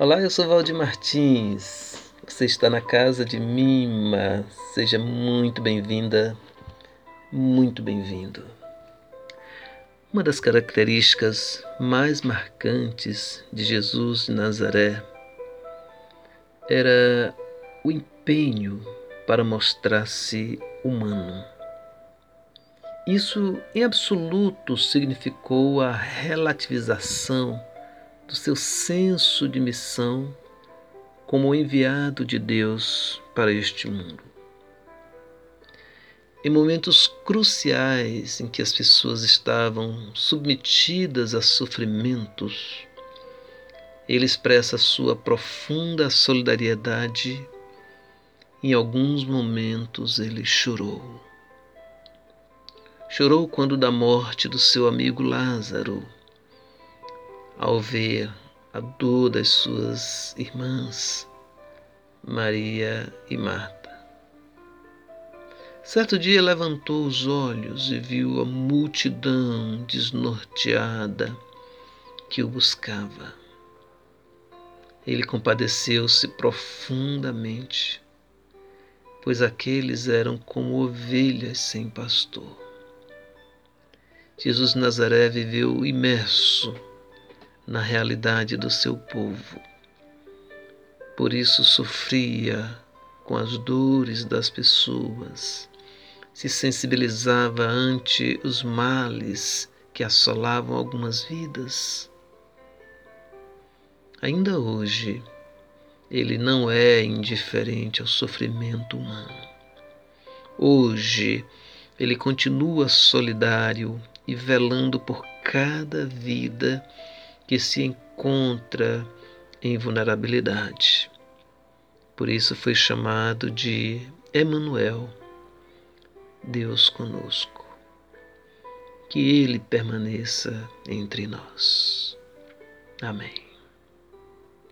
Olá, eu sou Valdir Martins. Você está na casa de Mima. Seja muito bem-vinda, muito bem-vindo. Uma das características mais marcantes de Jesus de Nazaré era o empenho para mostrar-se humano. Isso, em absoluto, significou a relativização do seu senso de missão como enviado de Deus para este mundo. Em momentos cruciais em que as pessoas estavam submetidas a sofrimentos, ele expressa sua profunda solidariedade. Em alguns momentos ele chorou. Chorou quando da morte do seu amigo Lázaro ao ver a dor das suas irmãs, Maria e Marta. Certo dia levantou os olhos e viu a multidão desnorteada que o buscava. Ele compadeceu-se profundamente, pois aqueles eram como ovelhas sem pastor. Jesus Nazaré viveu imerso na realidade do seu povo. Por isso sofria com as dores das pessoas, se sensibilizava ante os males que assolavam algumas vidas. Ainda hoje, ele não é indiferente ao sofrimento humano. Hoje, ele continua solidário e velando por cada vida que se encontra em vulnerabilidade. Por isso foi chamado de Emanuel, Deus conosco. Que ele permaneça entre nós. Amém.